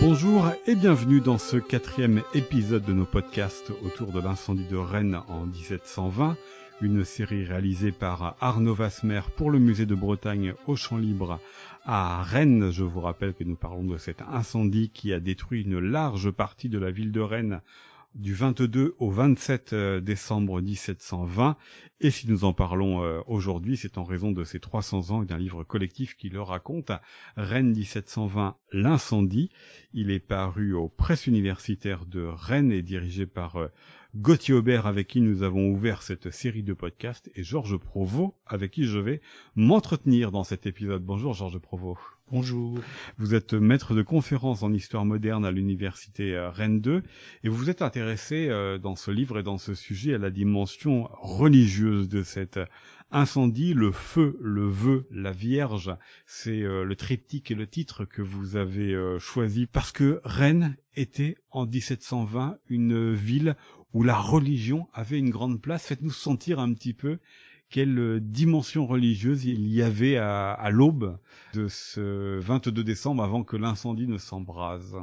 Bonjour et bienvenue dans ce quatrième épisode de nos podcasts autour de l'incendie de Rennes en 1720, une série réalisée par Arnaud Vasmer pour le musée de Bretagne au Champ Libre à Rennes. Je vous rappelle que nous parlons de cet incendie qui a détruit une large partie de la ville de Rennes du 22 au 27 euh, décembre 1720. Et si nous en parlons euh, aujourd'hui, c'est en raison de ces 300 ans et d'un livre collectif qui le raconte, Rennes 1720, l'incendie. Il est paru aux presses universitaires de Rennes et dirigé par euh, Gauthier Aubert avec qui nous avons ouvert cette série de podcasts et Georges Provost avec qui je vais m'entretenir dans cet épisode. Bonjour Georges Provost. Bonjour. Vous êtes maître de conférence en histoire moderne à l'université euh, Rennes 2 et vous vous êtes intéressé euh, dans ce livre et dans ce sujet à la dimension religieuse de cet incendie, le feu, le vœu, la Vierge. C'est euh, le triptyque et le titre que vous avez choisi parce que Rennes était en 1720 une ville où la religion avait une grande place. Faites-nous sentir un petit peu quelle dimension religieuse il y avait à, l'aube de ce 22 décembre avant que l'incendie ne s'embrase?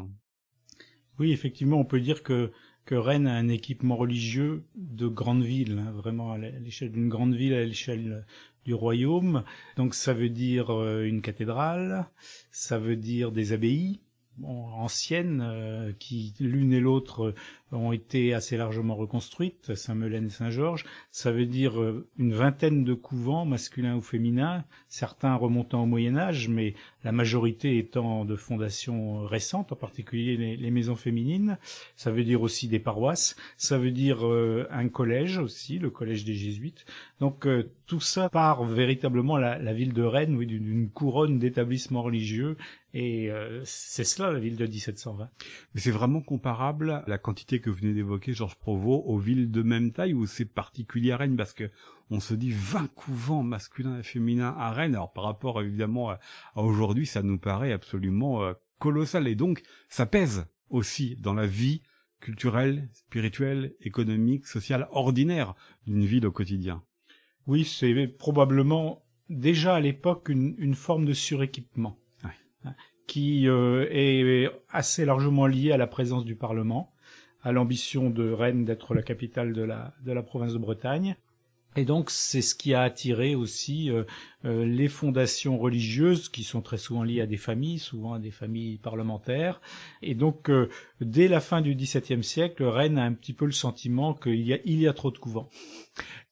Oui, effectivement, on peut dire que que Rennes a un équipement religieux de grande ville, hein, vraiment à l'échelle d'une grande ville, à l'échelle du royaume. Donc ça veut dire euh, une cathédrale, ça veut dire des abbayes, anciennes euh, qui l'une et l'autre ont été assez largement reconstruites, Saint-Melaine et Saint-Georges. Ça veut dire euh, une vingtaine de couvents, masculins ou féminins, certains remontant au Moyen Âge, mais la majorité étant de fondations récentes, en particulier les, maisons féminines. Ça veut dire aussi des paroisses. Ça veut dire euh, un collège aussi, le collège des Jésuites. Donc euh, tout ça part véritablement la, la ville de Rennes, oui, d'une couronne d'établissements religieux et c'est cela la ville de 1720. Mais c'est vraiment comparable la quantité que venez d'évoquer, Georges Provost, aux villes de même taille ou c'est particulier à Rennes parce que on se dit 20 couvents masculins et féminins à Rennes. Alors par rapport évidemment à, aujourd'hui, ça nous paraît absolument euh, colossal et donc ça pèse aussi dans la vie culturelle, spirituelle, économique, sociale ordinaire d'une ville au quotidien. Oui, c'est probablement déjà à l'époque une, une forme de suréquipement qui euh, est assez largement lié à la présence du Parlement à l'ambition de Rennes d'être la capitale de la, de la province de Bretagne. Et donc c'est ce qui a attiré aussi euh, euh, les fondations religieuses qui sont très souvent liées à des familles, souvent à des familles parlementaires. Et donc euh, dès la fin du XVIIe siècle, Rennes a un petit peu le sentiment qu'il y a, il y a trop de couvents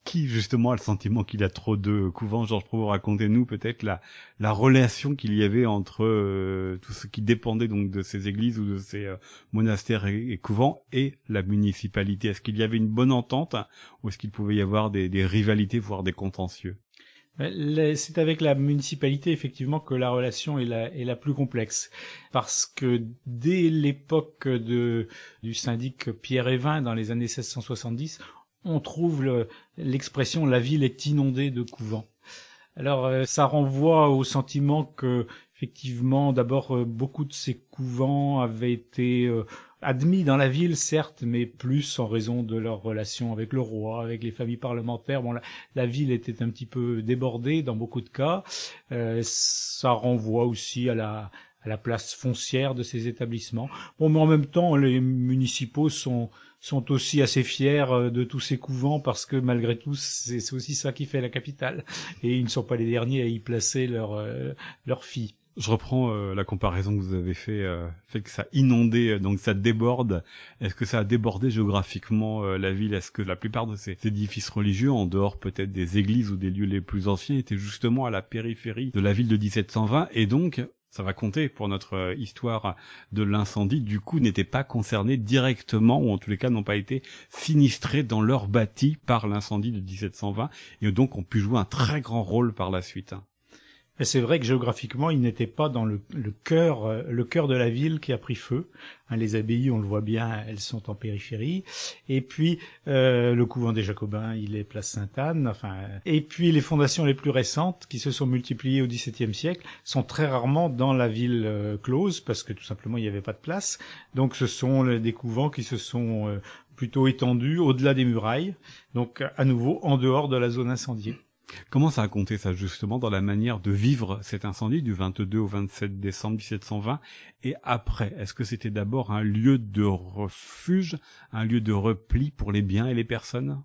qui justement a le sentiment qu'il a trop de couvents? Georges Provost, racontez-nous peut-être la, la relation qu'il y avait entre euh, tout ce qui dépendait donc de ces églises ou de ces euh, monastères et, couvents et la municipalité. Est-ce qu'il y avait une bonne entente ou est-ce qu'il pouvait y avoir des, des rivalités, voire des contentieux? Euh, c'est avec la municipalité effectivement que la relation est la, est la plus complexe. Parce que dès l'époque du syndic Pierre Evin dans les années 1670, on trouve l'expression la ville est inondée de couvents. Alors euh, ça renvoie au sentiment que effectivement d'abord euh, beaucoup de ces couvents avaient été euh, admis dans la ville certes mais plus en raison de leur relation avec le roi, avec les familles parlementaires. Bon la, ville était un petit peu débordée dans beaucoup de cas. ça renvoie aussi à la à la place foncière de ces établissements. Bon mais en même temps les municipaux sont sont aussi assez fiers euh, de tous ces couvents parce que malgré tout c'est aussi ça qui fait la capitale et ils ne sont pas les derniers à y placer leurs euh, leurs filles. Je reprends euh, la comparaison que vous avez fait, fait que ça inondait, donc ça déborde. Est-ce que ça a débordé géographiquement la ville? Est-ce que la plupart de ces édifices religieux, en dehors peut-être des églises ou des lieux les plus anciens, étaient justement à la périphérie de la ville de 1720 et donc ça va compter pour notre euh, histoire de l'incendie, du coup n'étaient pas concernés directement, ou en tous les cas n'ont pas été sinistrés dans leur bâti par l'incendie de 1720, et donc ont pu jouer un très grand rôle par la suite. Et c'est vrai que géographiquement, il n'était pas dans le, cœur, euh, le cœur de la ville qui a pris feu. Hein, les abbayes, on le voit bien, elles sont en périphérie. Et puis euh, le couvent des Jacobins, il est place Sainte-Anne. Enfin, et puis les fondations les plus récentes, qui se sont multipliées au XVIIe siècle, sont très rarement dans la ville euh, close parce que tout simplement il n'y avait pas de place. Donc ce sont des couvents qui se sont plutôt étendus au-delà des murailles, donc à nouveau en dehors de la zone incendiée. Comment ça a compté ça justement dans la manière de vivre cet incendie du 22 au 27 décembre 1720 et après? Est-ce que c'était d'abord un lieu de refuge, un lieu de repli pour les biens et les personnes?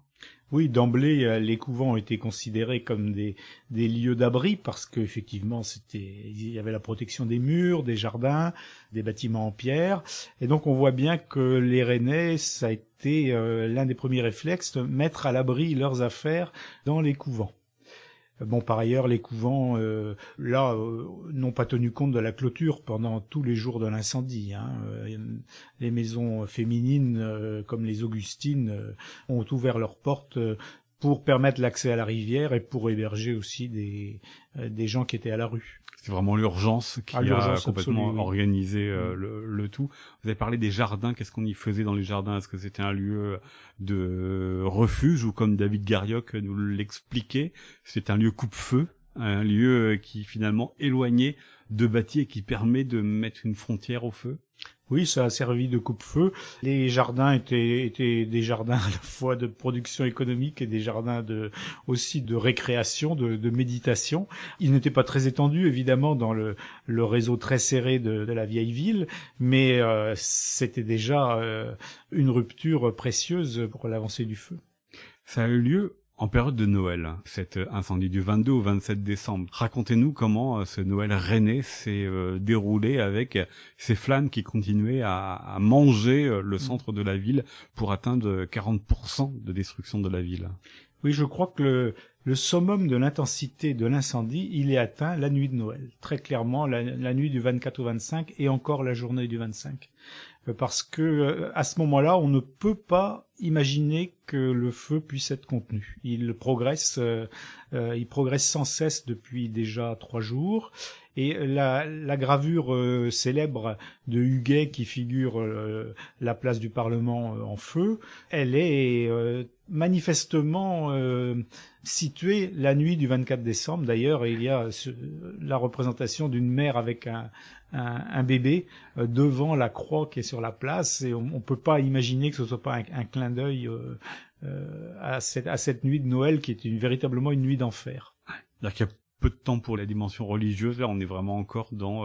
Oui, d'emblée, euh, les couvents ont été considérés comme des, lieux d'abri parce qu'effectivement, c'était, il y avait la protection des murs, des jardins, des bâtiments en pierre, et donc on voit bien que les Rennais, ça a été euh, l'un des premiers réflexes de mettre à l'abri leurs affaires dans les couvents. Bon, par ailleurs, les couvents, euh, là, euh, n'ont pas tenu compte de la clôture pendant tous les jours de l'incendie. Hein. Euh, les maisons féminines, comme les Augustines, ont ouvert leurs portes pour permettre l'accès à la rivière et pour héberger aussi des, des gens qui étaient à la rue. C'est vraiment l'urgence qui ah, a complètement organisé euh, mm. le, tout. Vous avez parlé des jardins. Qu'est-ce qu'on y faisait dans les jardins? Est-ce que c'était un lieu de refuge ou comme David Garioc nous l'expliquait, c'est un lieu coupe-feu, un lieu qui finalement éloigné de bâtis et qui permet de mettre une frontière au feu? Oui, ça a servi de coupe-feu. Les jardins étaient, étaient des jardins à la fois de production économique et des jardins de, aussi de récréation, de, de méditation. Ils n'étaient pas très étendus, évidemment, dans le, le réseau très serré de, de la vieille ville, mais euh, c'était déjà euh, une rupture précieuse pour l'avancée du feu. Ça a eu lieu en période de Noël, cet incendie du 22 au 27 décembre. Racontez-nous comment euh, ce Noël rennais s'est euh, déroulé avec ces flammes qui continuaient à, manger euh, le centre de la ville pour atteindre 40% de destruction de la ville. Oui, je crois que le, le summum de l'intensité de l'incendie, il est atteint la nuit de Noël. Très clairement, la, la, nuit du 24 au 25 et encore la journée du 25. Euh, parce que euh, à ce moment-là, on ne peut pas imaginer que le feu puisse être contenu. Il progresse, euh, il progresse sans cesse depuis déjà trois jours. Et la, la gravure célèbre de Huguet qui figure la place du Parlement en feu, elle est manifestement située la nuit du 24 décembre. D'ailleurs, il y a la représentation d'une mère avec un, un, bébé euh, devant la croix qui est sur la place et on, ne peut pas imaginer que ce soit pas un, clin d'œil euh, euh, à, cette, à cette nuit de Noël qui est une, véritablement une nuit d'enfer. qu'il y a peu de temps pour la dimension religieuse. Là, on est vraiment encore dans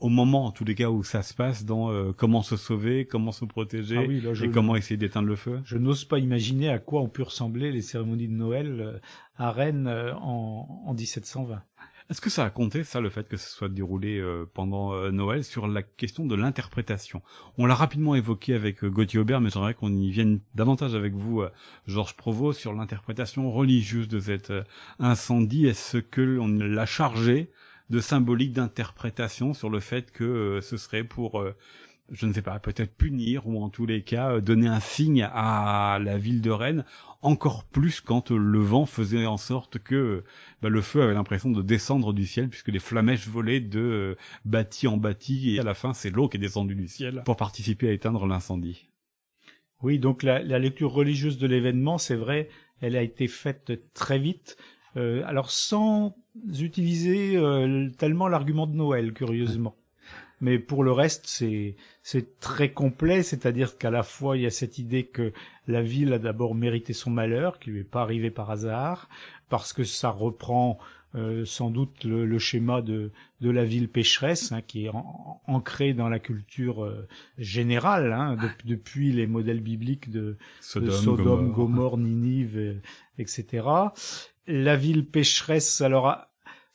au moment, en tous les cas, où ça se passe, dans comment se sauver, comment se protéger ah et comment essayer d'éteindre le feu. Je n'ose pas imaginer à quoi ont pu ressembler les cérémonies de Noël à Rennes en, en 1720. Est-ce que ça a compté, ça, le fait que ce soit déroulé euh, pendant euh, Noël, sur la question de l'interprétation? On l'a rapidement évoqué avec euh, Gauthier Aubert, mais j'aimerais qu'on y vienne davantage avec vous, Georges Provost, sur l'interprétation religieuse de cet incendie. Est-ce que l'on l'a chargé de symbolique d'interprétation sur le fait que ce serait pour je ne sais pas, peut-être punir ou en tous les cas euh, donner un signe à la ville de Rennes, encore plus quand le vent faisait en sorte que bah, le feu avait l'impression de descendre du ciel puisque les flamèches volaient de euh, bâti en bâti et à la fin c'est l'eau qui est descendue du ciel pour participer à éteindre l'incendie. Oui, donc la, lecture religieuse de l'événement, c'est vrai, elle a été faite très vite. Euh, alors sans utiliser tellement l'argument de Noël, curieusement mais pour le reste, c'est c'est très complet, c'est-à-dire qu'à la fois il y a cette idée que la ville a d'abord mérité son malheur, qui lui est pas arrivé par hasard, parce que ça reprend euh, sans doute le, schéma de, de la ville pécheresse, hein, qui est ancré dans la culture euh, générale, hein, depuis les modèles bibliques de Sodome, Gomorre, Ninive, etc. La ville pécheresse, alors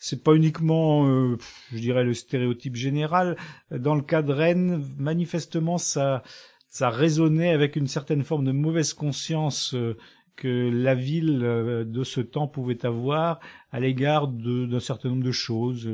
c'est pas uniquement, euh, je dirais, le stéréotype général. Dans le cas de Rennes, manifestement, ça, ça résonnait avec une certaine forme de mauvaise conscience euh, que la ville euh, de ce temps pouvait avoir à l'égard d'un certain nombre de choses,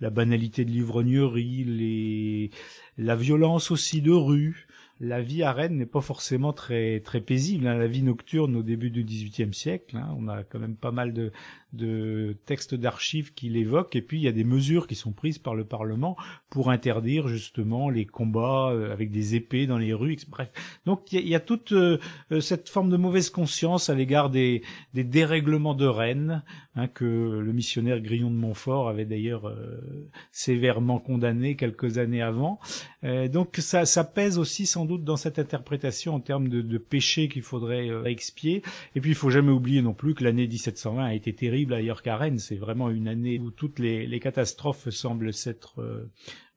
la banalité de l'ivrognerie, les, la violence aussi de rue, la vie à Rennes n'est pas forcément très très paisible. Hein. La vie nocturne au début du XVIIIe siècle, hein. on a quand même pas mal de, de textes d'archives qui l'évoquent, et puis il y a des mesures qui sont prises par le Parlement pour interdire justement les combats euh, avec des épées dans les rues, bref. Donc il y, a, toute euh, cette forme de mauvaise conscience à l'égard des, des, dérèglements de Rennes, hein, que le missionnaire Grillon de Montfort avait d'ailleurs euh, sévèrement condamné quelques années avant. donc ça, ça pèse aussi sans doute dans cette interprétation en termes de, de péché qu'il faudrait expier. Et puis il faut jamais oublier non plus que l'année 1720 a été terrible ailleurs qu'à Rennes. C'est vraiment une année où toutes les, catastrophes semblent s'être euh,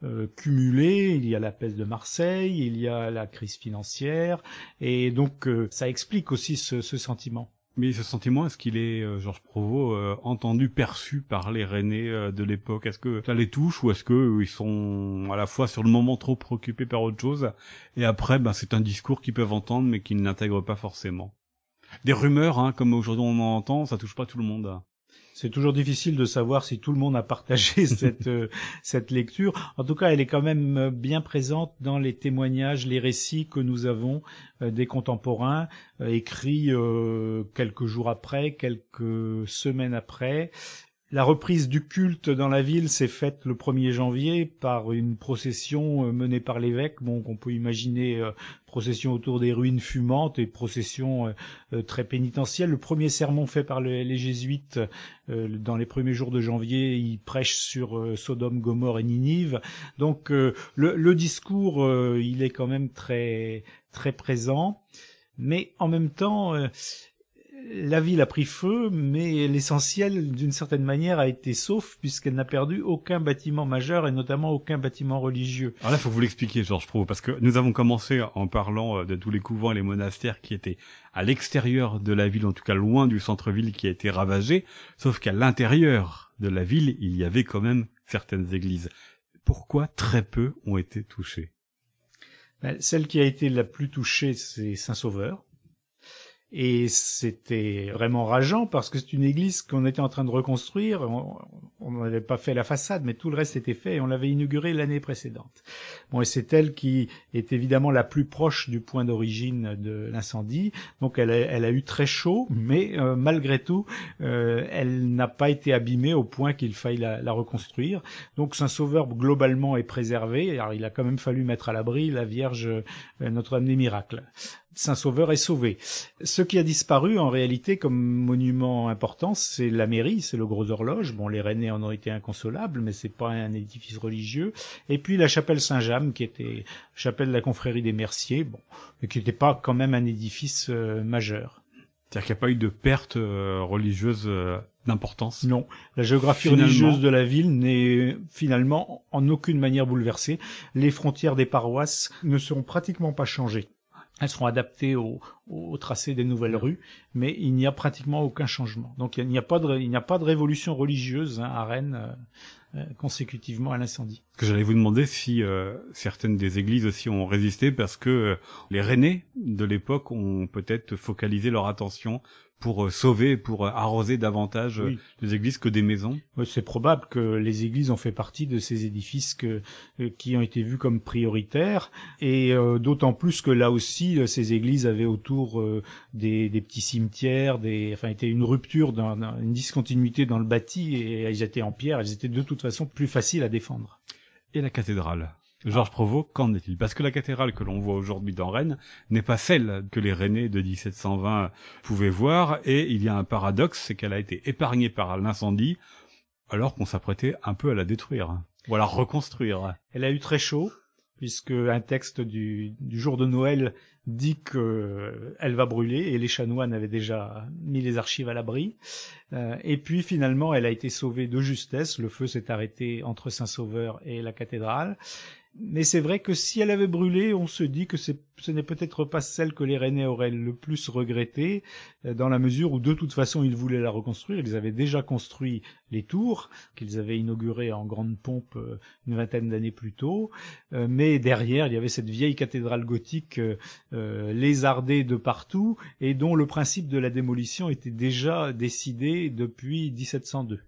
euh, cumulées. Il y a la peste de Marseille, il y a la crise financière, et donc euh, ça explique aussi ce, ce sentiment. Mais ce sentiment, est-ce qu'il est, Georges Provost, entendu, perçu par les Rennais de l'époque? Est-ce que ça les touche ou est-ce que ils sont à la fois sur le moment trop préoccupés par autre chose et après, ben, c'est un discours qu'ils peuvent entendre mais qu'ils n'intègrent pas forcément? Des rumeurs, hein, comme aujourd'hui on en entend, ça touche pas tout le monde. C'est toujours difficile de savoir si tout le monde a partagé cette euh, cette lecture. En tout cas, elle est quand même euh, bien présente dans les témoignages, les récits que nous avons euh, des contemporains écrits quelques jours après, quelques semaines après, la reprise du culte dans la ville s'est faite le 1er janvier par une procession euh, menée par l'évêque, bon qu'on peut imaginer euh, procession autour des ruines fumantes et procession euh, très pénitentielle. Le premier sermon fait par les jésuites dans les premiers jours de janvier, il prêche sur Sodome, Gomorre et Ninive. Donc le, le, discours, il est quand même très très présent, mais en même temps la ville a pris feu, mais l'essentiel, d'une certaine manière, a été sauf puisqu'elle n'a perdu aucun bâtiment majeur et notamment aucun bâtiment religieux. Alors là, il faut vous l'expliquer, Georges Pro, parce que nous avons commencé en parlant euh, de tous les couvents et les monastères qui étaient à l'extérieur de la ville, en tout cas loin du centre-ville qui a été ravagé, sauf qu'à l'intérieur de la ville, il y avait quand même certaines églises. Pourquoi très peu ont été touchées? Ben, Celle qui a été la plus touchée, c'est Saint-Sauveur et c'était vraiment rageant parce que c'est une église qu'on était en train de reconstruire. On n'avait pas fait la façade, mais tout le reste était fait et on l'avait inaugurée l'année précédente. Bon, et c'est elle qui est évidemment la plus proche du point d'origine de l'incendie. Donc elle a, eu très chaud, mais euh, malgré tout, euh, elle n'a pas été abîmée au point qu'il faille la, la, reconstruire. Donc Saint-Sauveur globalement est préservé. Alors il a quand même fallu mettre à l'abri la Vierge euh, Notre-Dame des Miracles. Saint-Sauveur est sauvé. Ce qui a disparu en réalité comme monument important, c'est la mairie, c'est le gros horloge. Bon, les Rennais en ont été inconsolables, mais c'est pas un édifice religieux. Et puis la chapelle Saint-James, qui était chapelle de la confrérie des Merciers, bon, mais qui n'était pas quand même un édifice euh, majeur. C'est-à-dire qu'il n'y a pas eu de perte euh, religieuse euh, d'importance? Non, la géographie religieuse de la ville n'est finalement en aucune manière bouleversée. Les frontières des paroisses ne seront pratiquement pas changées. Elles seront adaptées au, tracé des nouvelles rues, mais il n'y a pratiquement aucun changement. Donc il n'y a pas de, il n'y a pas de révolution religieuse hein, à Rennes euh, euh, consécutivement à l'incendie. Que j'allais vous demander si euh, certaines des églises aussi ont résisté parce que les Rennais de l'époque ont peut-être focalisé leur attention pour euh, sauver, pour euh, arroser davantage euh, les églises que des maisons. C'est probable que les églises ont fait partie de ces édifices que, qui ont été vus comme prioritaires, et d'autant plus que là aussi, ces églises avaient autour des, des, petits cimetières, des, enfin, était une rupture, dans, une discontinuité dans le bâti, et elles étaient en pierre, elles étaient de toute façon plus faciles à défendre. La cathédrale Georges Provost, qu'en est-il? Parce que la cathédrale que l'on voit aujourd'hui dans Rennes n'est pas celle que les Rennais de 1720 pouvaient voir, et il y a un paradoxe, c'est qu'elle a été épargnée par l'incendie, alors qu'on s'apprêtait un peu à la détruire, ou à la reconstruire. Elle a eu très chaud, puisque un texte du, jour de Noël dit que elle va brûler et les chanoines avaient déjà mis les archives à l'abri. Euh, et puis finalement, elle a été sauvée de justesse. Le feu s'est arrêté entre Saint-Sauveur et la cathédrale mais c'est vrai que si elle avait brûlé, on se dit que ce n'est peut-être pas celle que les Rennais auraient le plus regretté, euh, dans la mesure où de toute façon ils voulaient la reconstruire. Ils avaient déjà construit les tours, qu'ils avaient inaugurées en grande pompe euh, une vingtaine d'années plus tôt, euh, mais derrière il y avait cette vieille cathédrale gothique lézardée de partout, et dont le principe de la démolition était déjà décidé depuis 1702.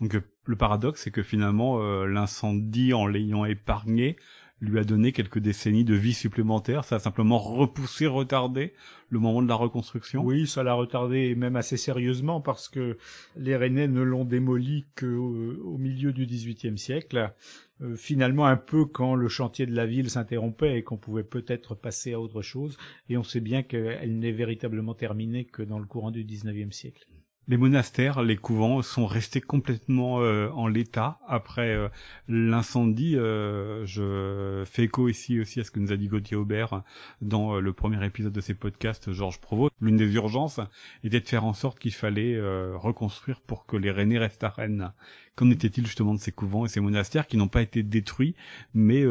Donc le paradoxe, c'est que finalement, euh, l'incendie, en l'ayant épargné, lui a donné quelques décennies de vie supplémentaire. Ça a simplement repoussé, retardé le moment de la reconstruction. Oui, ça l'a retardé même assez sérieusement parce que les Rennais ne l'ont démoli qu'au milieu du XVIIIe siècle. Euh, finalement, un peu quand le chantier de la ville s'interrompait et qu'on pouvait peut-être passer à autre chose. Et on sait bien qu'elle n'est véritablement terminée que dans le courant du XIXe siècle. Les monastères, les couvents sont restés complètement euh, en l'état après euh, l'incendie. Euh, je fais écho ici aussi à ce que nous a dit Gauthier Aubert dans le premier épisode de ses podcasts Georges Provost. L'une des urgences était de faire en sorte qu'il fallait reconstruire pour que les Rennais restent à Rennes. Qu'en était-il justement de ces couvents et ces monastères qui n'ont pas été détruits, mais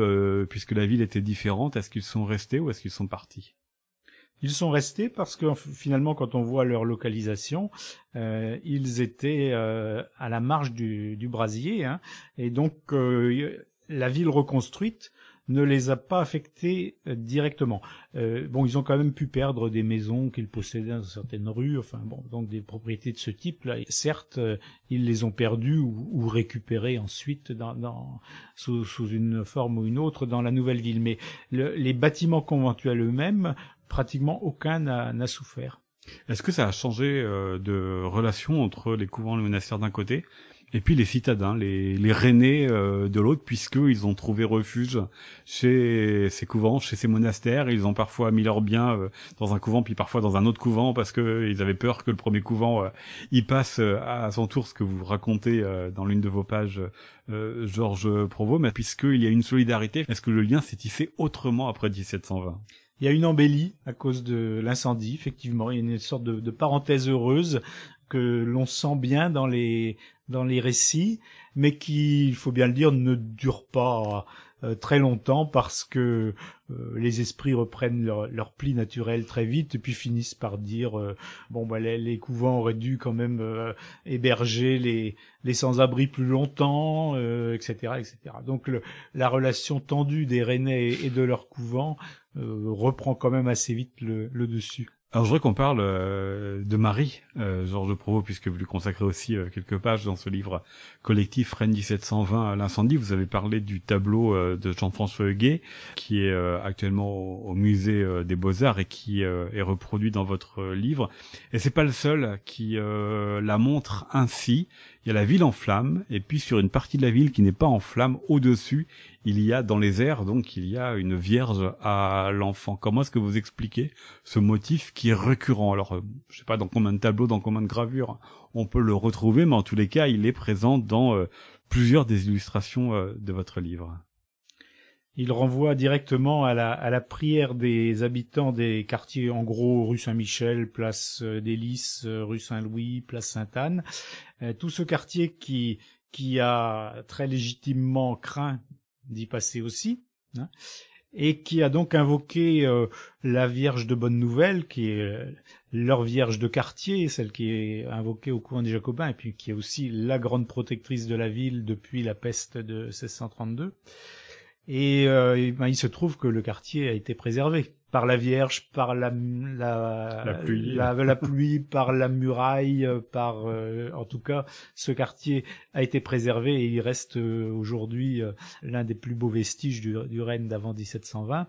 puisque la ville était différente, est-ce qu'ils sont restés ou est-ce qu'ils sont partis? Ils sont restés parce que finalement, quand on voit leur localisation, euh, ils étaient euh, à la marge du, du brasier, hein, et donc euh, la ville reconstruite ne les a pas affectés directement. bon, ils ont quand même pu perdre des maisons qu'ils possédaient dans certaines rues, enfin bon, donc des propriétés de ce type-là. Certes, ils les ont perdues ou, ou récupérées ensuite dans, dans sous, sous, une forme ou une autre dans la nouvelle ville, mais le, les bâtiments conventuels eux-mêmes pratiquement aucun n'a souffert. Est-ce que ça a changé euh, de relation entre les couvents et les monastères d'un côté et puis les citadins, les, les euh, de l'autre, puisqu'ils ont trouvé refuge chez ces couvents, chez ces monastères. Ils ont parfois mis leurs biens euh, dans un couvent, puis parfois dans un autre couvent, parce que ils avaient peur que le premier couvent y passe à son tour, ce que vous racontez dans l'une de vos pages, Georges Provost. Mais puisqu'il y a une solidarité, est-ce que le lien s'est tissé autrement après 1720 il y a une embellie à cause de l'incendie, effectivement. Il y a une sorte de, parenthèse heureuse que l'on sent bien dans les dans les récits, mais qui, il faut bien le dire, ne dure pas euh, très longtemps parce que euh, les esprits reprennent leur, leur, pli naturel très vite puis finissent par dire euh, bon bah les, couvents auraient dû quand même héberger les sans-abri plus longtemps, etc., etc. Donc la relation tendue des Rennais et de leur couvent euh, reprend quand même assez vite le dessus. Alors je voudrais qu'on parle euh, de Marie, euh, Georges Provost, puisque vous lui consacrez aussi euh, quelques pages dans ce livre collectif Rennes 1720 à l'incendie. Vous avez parlé du tableau de Jean-François Huguet, qui est actuellement au, musée des Beaux-Arts et qui est reproduit dans votre livre. Et c'est pas le seul qui la montre ainsi. Il y a la ville en flammes, et puis sur une partie de la ville qui n'est pas en flammes, au-dessus, il y a dans les airs, donc il y a une vierge à l'enfant. Comment est-ce que vous expliquez ce motif qui est récurrent? Alors, euh, je sais pas dans combien de tableaux, dans combien de gravures on peut le retrouver, mais en tous les cas, il est présent dans euh, plusieurs des illustrations euh, de votre livre. Il renvoie directement à la, à la prière des habitants des quartiers, en gros, rue Saint-Michel, place des Lys, rue Saint-Louis, place Sainte-Anne. tout ce quartier qui, qui a très légitimement craint d'y passer aussi, hein, et qui a donc invoqué euh, la Vierge de Bonne Nouvelle, qui est euh, leur Vierge de quartier, celle qui est invoquée au couvent des Jacobins, et puis qui est aussi la grande protectrice de la ville depuis la peste de 1632. Et, euh, ben, il se trouve que le quartier a été préservé par la Vierge, par la, la, la, pluie. la, pluie, par la muraille, par euh, en tout cas ce quartier a été préservé et il reste euh, aujourd'hui euh, l'un des plus beaux vestiges du, du Rennes d'avant 1720.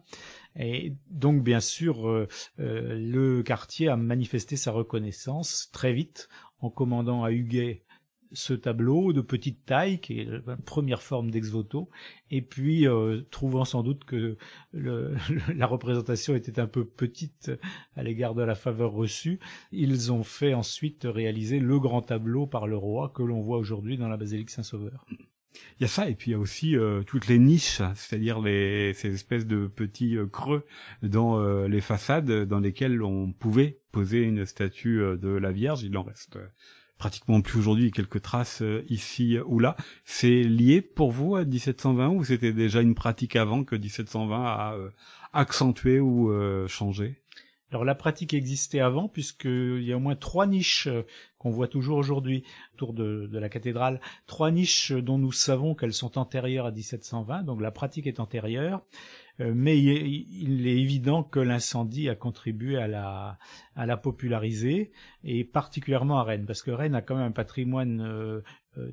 Et donc bien sûr le quartier a manifesté sa reconnaissance très vite en commandant à Huguet ce tableau de petite taille, qui est la première forme d'ex-voto, et puis euh, trouvant sans doute que la représentation était un peu petite à l'égard de la faveur reçue, ils ont fait ensuite réaliser le grand tableau par le roi que l'on voit aujourd'hui dans la basilique Saint-Sauveur. Il y a ça, et puis il y a aussi euh, toutes les niches, c'est-à-dire ces espèces de petits euh, creux dans les façades dans lesquels on pouvait poser une statue de la Vierge. Il en reste pratiquement plus aujourd'hui, quelques traces euh, ici ou là. C'est lié pour vous à 1720 ou c'était déjà une pratique avant que 1720 a euh, accentué ou euh, changé? Alors la pratique existait avant puisqu'il y a au moins trois niches euh, qu'on voit toujours aujourd'hui autour de, la cathédrale, trois niches dont nous savons qu'elles sont antérieures à 1720, donc la pratique est antérieure, euh, mais il est, évident que l'incendie a contribué à la, à la populariser, et particulièrement à Rennes, parce que Rennes a quand même un patrimoine euh,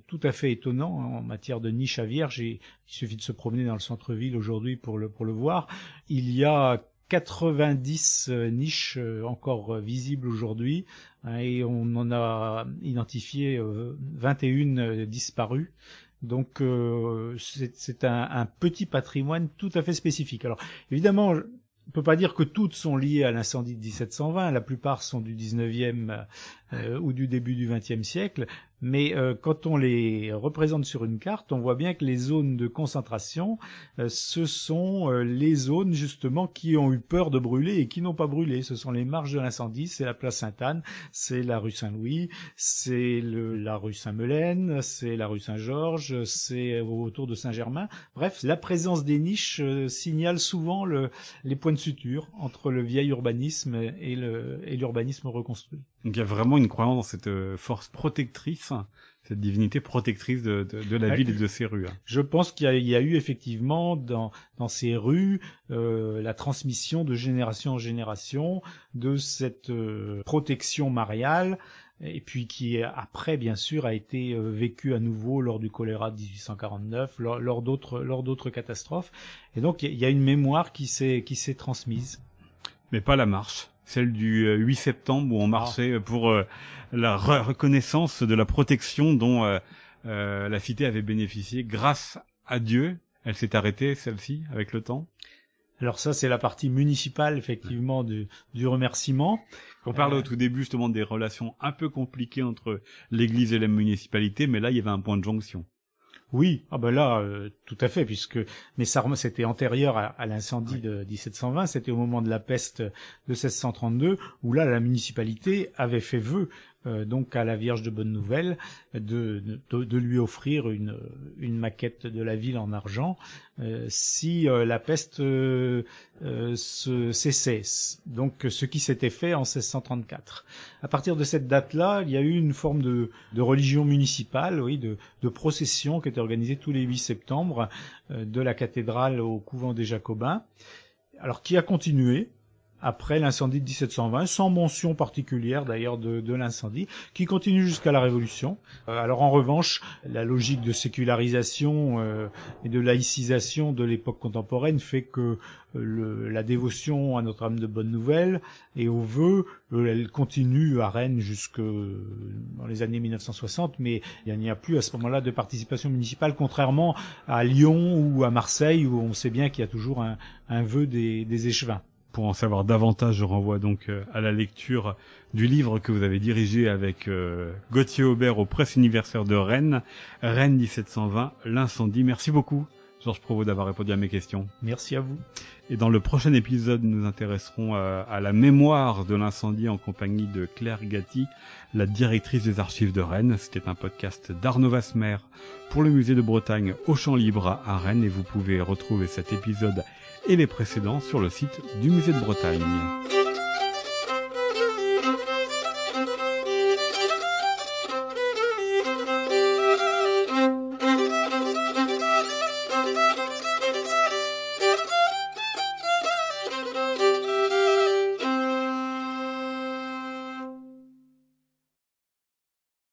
tout à fait étonnant en matière de niches à vierge, il suffit de se promener dans le centre-ville aujourd'hui pour le, pour le voir. Il y a 90 euh, niches euh, encore euh, visibles aujourd'hui hein, et on en a identifié 21 disparues. Donc c'est un, petit patrimoine tout à fait spécifique. Alors évidemment, on peut pas dire que toutes sont liées à l'incendie de 1720. La plupart sont du 19e ou du début du 20e siècle, mais euh, quand on les représente sur une carte, on voit bien que les zones de concentration, euh, ce sont euh, les zones justement qui ont eu peur de brûler et qui n'ont pas brûlé. Ce sont les marges de l'incendie, c'est la place Sainte-Anne, c'est la rue Saint-Louis, c'est la rue Saint-Melaine, c'est la rue Saint-Georges, c'est autour de Saint-Germain. Bref, la présence des niches signale souvent le, les points de suture entre le vieil urbanisme et l'urbanisme reconstruit. Donc il y a vraiment une croyance dans cette force protectrice cette divinité protectrice de, la ville et de ses rues. Hein. Je pense qu'il y, a eu effectivement dans, ces rues euh, la transmission de génération en génération de cette euh, protection mariale et puis qui après bien sûr a été euh, vécue à nouveau lors du choléra de 1849, lors, d'autres lors d'autres catastrophes. Et donc il y a une mémoire qui s'est qui s'est transmise. Mais pas la marche celle du 8 septembre où on marchait pour la reconnaissance de la protection dont euh, euh, la cité avait bénéficié grâce à Dieu. Elle s'est arrêtée, celle-ci, avec le temps. Alors ça, c'est la partie municipale, effectivement, du, du remerciement. On parlait au euh, tout début, justement, des relations un peu compliquées entre l'Église et la municipalité, mais là, il y avait un point de jonction. Oui, ah ben là, euh, tout à fait, puisque mais ça c'était antérieur à, l'incendie de 1720, c'était au moment de la peste de 1632, où là la municipalité avait fait vœu donc à la Vierge de Bonne Nouvelle de, de, lui offrir une, une maquette de la ville en argent euh, si euh, la peste se cessait. Donc ce qui s'était fait en 1634. À partir de cette date-là, il y a eu une forme de, de religion municipale, oui, de, de procession qui était organisée tous les 8 septembre de la cathédrale au couvent des Jacobins. Alors qui a continué, après l'incendie de 1720, sans mention particulière d'ailleurs de, de l'incendie, qui continue jusqu'à la Révolution. Euh, alors en revanche, la logique de sécularisation euh, et de laïcisation de l'époque contemporaine fait que euh, le, la dévotion à Notre-Dame de Bonne Nouvelle et aux vœux, elle continue à Rennes jusque dans les années 1960, mais il n'y a plus à ce moment-là de participation municipale, contrairement à Lyon ou à Marseille, où on sait bien qu'il y a toujours un, un vœu des, des échevins. Pour en savoir davantage, je renvoie donc euh, à la lecture du livre que vous avez dirigé avec euh, Gauthier Aubert aux presses universitaires de Rennes, Rennes 1720, l'incendie. Merci beaucoup, Georges Provost, d'avoir répondu à mes questions. Merci à vous. Et dans le prochain épisode, nous nous intéresserons euh, à la mémoire de l'incendie en compagnie de Claire Gatti, la directrice des archives de Rennes. C'était un podcast d'Arnaud Vasmer pour le musée de Bretagne au Champ Libre à Rennes et vous pouvez retrouver cet épisode et les précédents sur le site du musée de Bretagne.